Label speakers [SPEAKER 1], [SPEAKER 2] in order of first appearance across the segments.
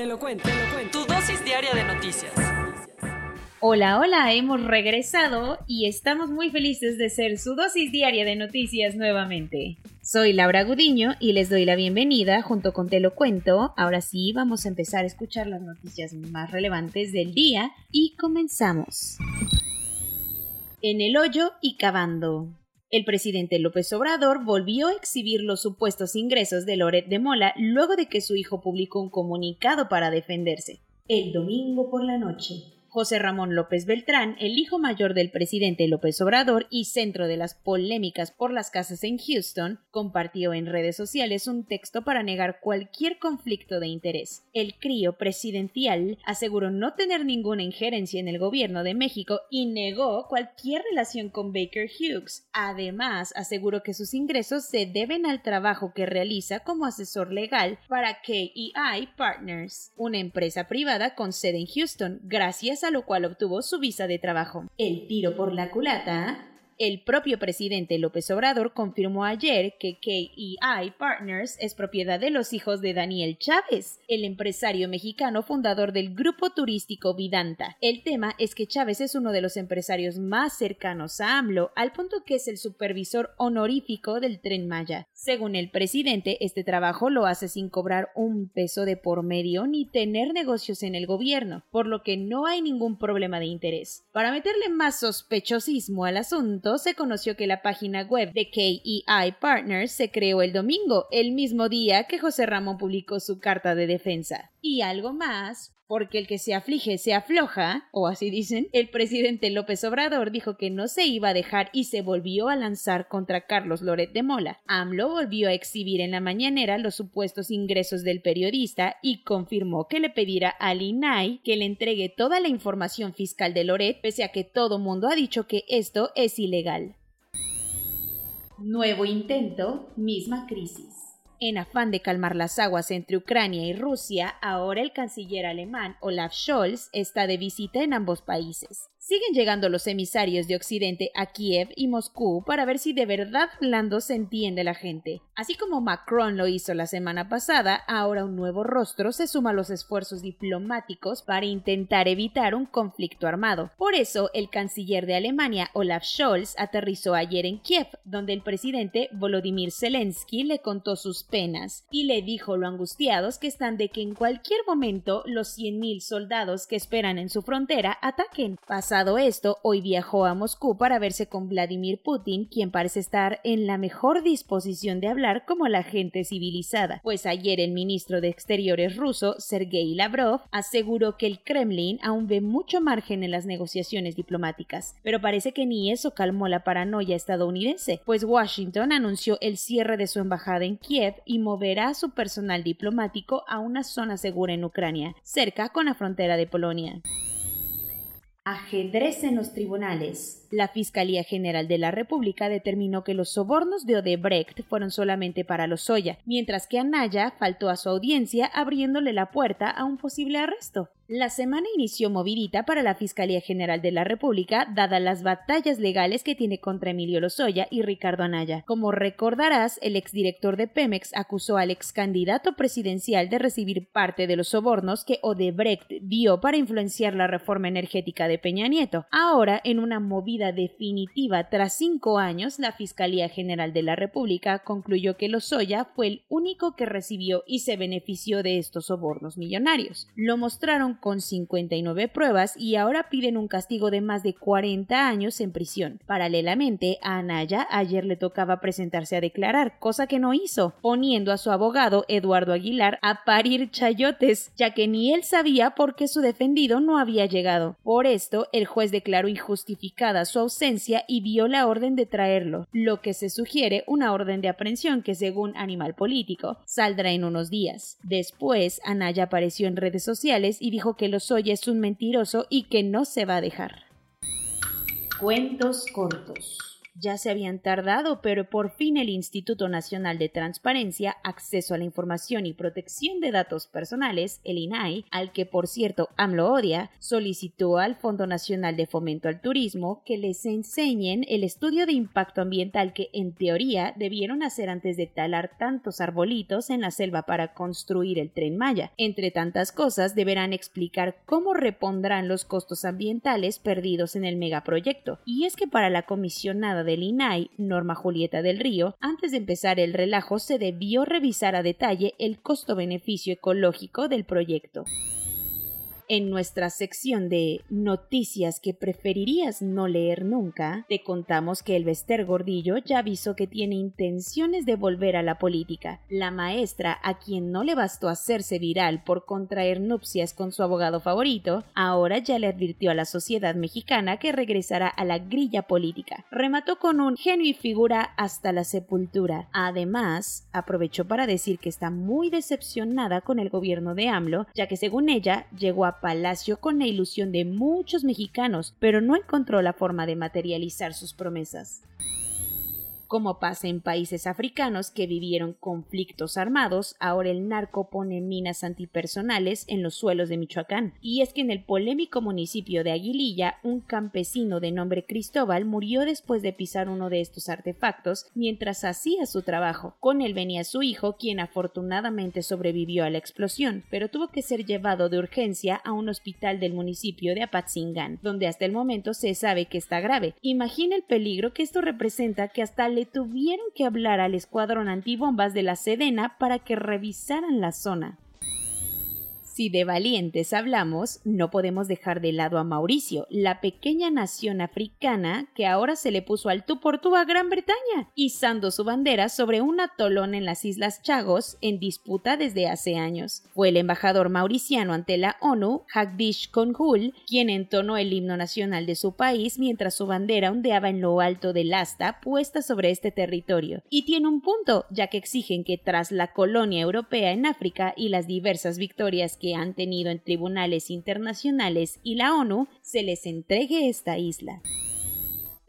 [SPEAKER 1] Te lo cuento, te lo cuento. Tu dosis diaria de noticias.
[SPEAKER 2] Hola, hola, hemos regresado y estamos muy felices de ser su dosis diaria de noticias nuevamente. Soy Laura Gudiño y les doy la bienvenida junto con Te lo cuento. Ahora sí, vamos a empezar a escuchar las noticias más relevantes del día y comenzamos. En el hoyo y cavando. El presidente López Obrador volvió a exhibir los supuestos ingresos de Loret de Mola luego de que su hijo publicó un comunicado para defenderse. El domingo por la noche, José Ramón López Beltrán, el hijo mayor del presidente López Obrador y centro de las polémicas por las casas en Houston, compartió en redes sociales un texto para negar cualquier conflicto de interés. El crío presidencial aseguró no tener ninguna injerencia en el gobierno de México y negó cualquier relación con Baker Hughes. Además, aseguró que sus ingresos se deben al trabajo que realiza como asesor legal para KEI Partners, una empresa privada con sede en Houston, gracias a lo cual obtuvo su visa de trabajo. El tiro por la culata. El propio presidente López Obrador confirmó ayer que KEI Partners es propiedad de los hijos de Daniel Chávez, el empresario mexicano fundador del grupo turístico Vidanta. El tema es que Chávez es uno de los empresarios más cercanos a AMLO, al punto que es el supervisor honorífico del tren Maya. Según el presidente, este trabajo lo hace sin cobrar un peso de por medio ni tener negocios en el gobierno, por lo que no hay ningún problema de interés. Para meterle más sospechosismo al asunto, se conoció que la página web de KEI Partners se creó el domingo, el mismo día que José Ramón publicó su carta de defensa. Y algo más, porque el que se aflige se afloja, o así dicen, el presidente López Obrador dijo que no se iba a dejar y se volvió a lanzar contra Carlos Loret de Mola. AMLO volvió a exhibir en la mañanera los supuestos ingresos del periodista y confirmó que le pedirá al INAI que le entregue toda la información fiscal de Loret, pese a que todo mundo ha dicho que esto es ilegal. Nuevo intento, misma crisis. En afán de calmar las aguas entre Ucrania y Rusia, ahora el canciller alemán Olaf Scholz está de visita en ambos países. Siguen llegando los emisarios de Occidente a Kiev y Moscú para ver si de verdad hablando se entiende la gente. Así como Macron lo hizo la semana pasada, ahora un nuevo rostro se suma a los esfuerzos diplomáticos para intentar evitar un conflicto armado. Por eso, el canciller de Alemania, Olaf Scholz, aterrizó ayer en Kiev, donde el presidente Volodymyr Zelensky le contó sus penas y le dijo lo angustiados que están de que en cualquier momento los 100.000 soldados que esperan en su frontera ataquen. Pasado esto, hoy viajó a Moscú para verse con Vladimir Putin, quien parece estar en la mejor disposición de hablar como la gente civilizada, pues ayer el ministro de Exteriores ruso, Sergei Lavrov, aseguró que el Kremlin aún ve mucho margen en las negociaciones diplomáticas, pero parece que ni eso calmó la paranoia estadounidense, pues Washington anunció el cierre de su embajada en Kiev y moverá su personal diplomático a una zona segura en Ucrania, cerca con la frontera de Polonia. Ajedrez en los tribunales. La Fiscalía General de la República determinó que los sobornos de Odebrecht fueron solamente para Lozoya, mientras que Anaya faltó a su audiencia abriéndole la puerta a un posible arresto. La semana inició movidita para la Fiscalía General de la República, dadas las batallas legales que tiene contra Emilio Lozoya y Ricardo Anaya. Como recordarás, el exdirector de Pemex acusó al ex candidato presidencial de recibir parte de los sobornos que Odebrecht dio para influenciar la reforma energética de Peña Nieto. Ahora, en una movida definitiva tras cinco años, la Fiscalía General de la República concluyó que Lozoya fue el único que recibió y se benefició de estos sobornos millonarios. Lo mostraron con 59 pruebas y ahora piden un castigo de más de 40 años en prisión. Paralelamente, a Anaya ayer le tocaba presentarse a declarar, cosa que no hizo, poniendo a su abogado Eduardo Aguilar a parir chayotes, ya que ni él sabía por qué su defendido no había llegado. Por esto, el juez declaró injustificada su ausencia y vio la orden de traerlo, lo que se sugiere una orden de aprehensión que, según Animal Político, saldrá en unos días. Después, Anaya apareció en redes sociales y dijo que Lozoya es un mentiroso y que no se va a dejar. Cuentos cortos. Ya se habían tardado, pero por fin el Instituto Nacional de Transparencia, Acceso a la Información y Protección de Datos Personales, el INAI, al que por cierto AMLO odia, solicitó al Fondo Nacional de Fomento al Turismo que les enseñen el estudio de impacto ambiental que en teoría debieron hacer antes de talar tantos arbolitos en la selva para construir el tren Maya. Entre tantas cosas, deberán explicar cómo repondrán los costos ambientales perdidos en el megaproyecto. Y es que para la comisionada del INAI, Norma Julieta del Río, antes de empezar el relajo se debió revisar a detalle el costo-beneficio ecológico del proyecto en nuestra sección de noticias que preferirías no leer nunca, te contamos que el Bester Gordillo ya avisó que tiene intenciones de volver a la política. La maestra, a quien no le bastó hacerse viral por contraer nupcias con su abogado favorito, ahora ya le advirtió a la sociedad mexicana que regresará a la grilla política. Remató con un genio y figura hasta la sepultura. Además, aprovechó para decir que está muy decepcionada con el gobierno de AMLO, ya que según ella llegó a Palacio con la ilusión de muchos mexicanos, pero no encontró la forma de materializar sus promesas como pasa en países africanos que vivieron conflictos armados, ahora el narco pone minas antipersonales en los suelos de Michoacán. Y es que en el polémico municipio de Aguililla, un campesino de nombre Cristóbal murió después de pisar uno de estos artefactos mientras hacía su trabajo. Con él venía su hijo, quien afortunadamente sobrevivió a la explosión, pero tuvo que ser llevado de urgencia a un hospital del municipio de Apatzingán, donde hasta el momento se sabe que está grave. Imagina el peligro que esto representa que hasta le tuvieron que hablar al escuadrón antibombas de la Sedena para que revisaran la zona. Si de valientes hablamos, no podemos dejar de lado a Mauricio, la pequeña nación africana que ahora se le puso al tú por tú a Gran Bretaña, izando su bandera sobre un atolón en las Islas Chagos en disputa desde hace años. Fue el embajador mauriciano ante la ONU, Hagdish Konghul, quien entonó el himno nacional de su país mientras su bandera ondeaba en lo alto del asta puesta sobre este territorio. Y tiene un punto, ya que exigen que tras la colonia europea en África y las diversas victorias que han tenido en tribunales internacionales y la ONU se les entregue esta isla.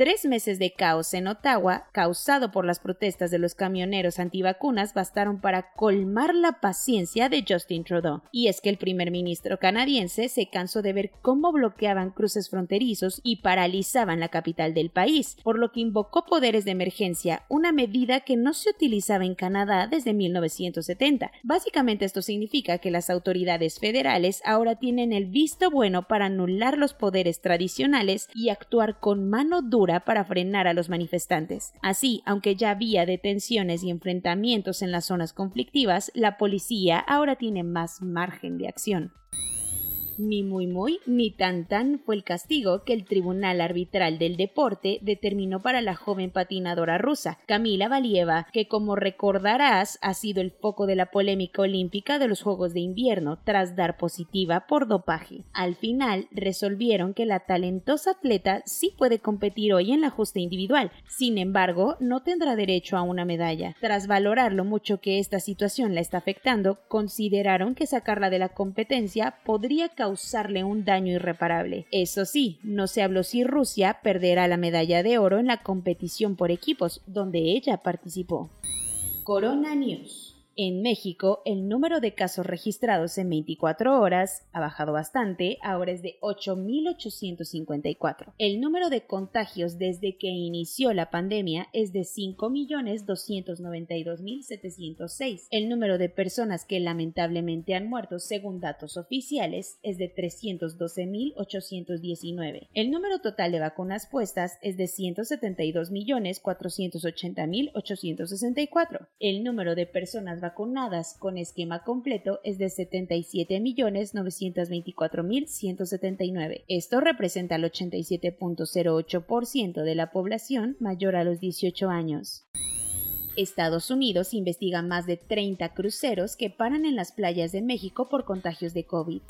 [SPEAKER 2] Tres meses de caos en Ottawa, causado por las protestas de los camioneros antivacunas, bastaron para colmar la paciencia de Justin Trudeau. Y es que el primer ministro canadiense se cansó de ver cómo bloqueaban cruces fronterizos y paralizaban la capital del país, por lo que invocó poderes de emergencia, una medida que no se utilizaba en Canadá desde 1970. Básicamente esto significa que las autoridades federales ahora tienen el visto bueno para anular los poderes tradicionales y actuar con mano dura para frenar a los manifestantes. Así, aunque ya había detenciones y enfrentamientos en las zonas conflictivas, la policía ahora tiene más margen de acción. Ni muy muy ni tan tan fue el castigo que el Tribunal Arbitral del Deporte determinó para la joven patinadora rusa, Camila Valieva, que como recordarás ha sido el foco de la polémica olímpica de los Juegos de Invierno tras dar positiva por dopaje. Al final resolvieron que la talentosa atleta sí puede competir hoy en la justa individual, sin embargo no tendrá derecho a una medalla. Tras valorar lo mucho que esta situación la está afectando, consideraron que sacarla de la competencia podría causar causarle un daño irreparable. Eso sí, no se habló si Rusia perderá la medalla de oro en la competición por equipos, donde ella participó. Corona News en México, el número de casos registrados en 24 horas ha bajado bastante, ahora es de 8.854. El número de contagios desde que inició la pandemia es de 5.292.706. El número de personas que lamentablemente han muerto según datos oficiales es de 312.819. El número total de vacunas puestas es de 172.480.864. El número de personas vacunadas con esquema completo es de 77.924.179. Esto representa el 87.08% de la población mayor a los 18 años. Estados Unidos investiga más de 30 cruceros que paran en las playas de México por contagios de COVID.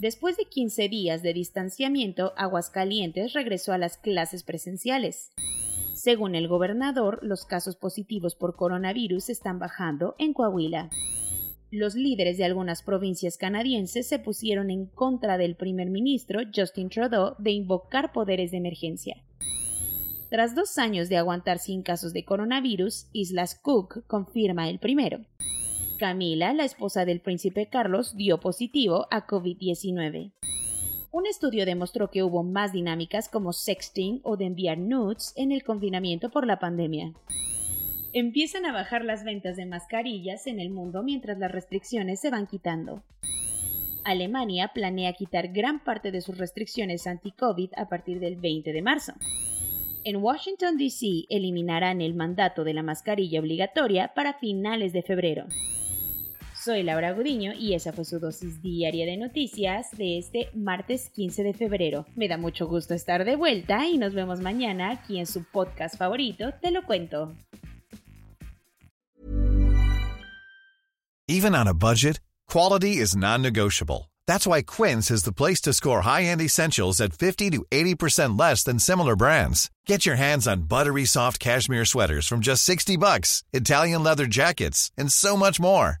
[SPEAKER 2] Después de 15 días de distanciamiento, Aguascalientes regresó a las clases presenciales. Según el gobernador, los casos positivos por coronavirus están bajando en Coahuila. Los líderes de algunas provincias canadienses se pusieron en contra del primer ministro Justin Trudeau de invocar poderes de emergencia. Tras dos años de aguantar sin casos de coronavirus, Islas Cook confirma el primero. Camila, la esposa del príncipe Carlos, dio positivo a COVID-19. Un estudio demostró que hubo más dinámicas como sexting o de enviar nudes en el confinamiento por la pandemia. Empiezan a bajar las ventas de mascarillas en el mundo mientras las restricciones se van quitando. Alemania planea quitar gran parte de sus restricciones anti-COVID a partir del 20 de marzo. En Washington, D.C. eliminarán el mandato de la mascarilla obligatoria para finales de febrero. Soy Laura Gudiño y esa fue su dosis diaria de noticias de este martes 15 de febrero. Me da mucho gusto estar de vuelta y nos vemos mañana aquí en su podcast favorito, Te lo cuento.
[SPEAKER 3] Even on a budget, quality is non-negotiable. That's why Quince is the place to score high-end essentials at 50 to 80% less than similar brands. Get your hands on buttery soft cashmere sweaters from just 60 bucks, Italian leather jackets, and so much more.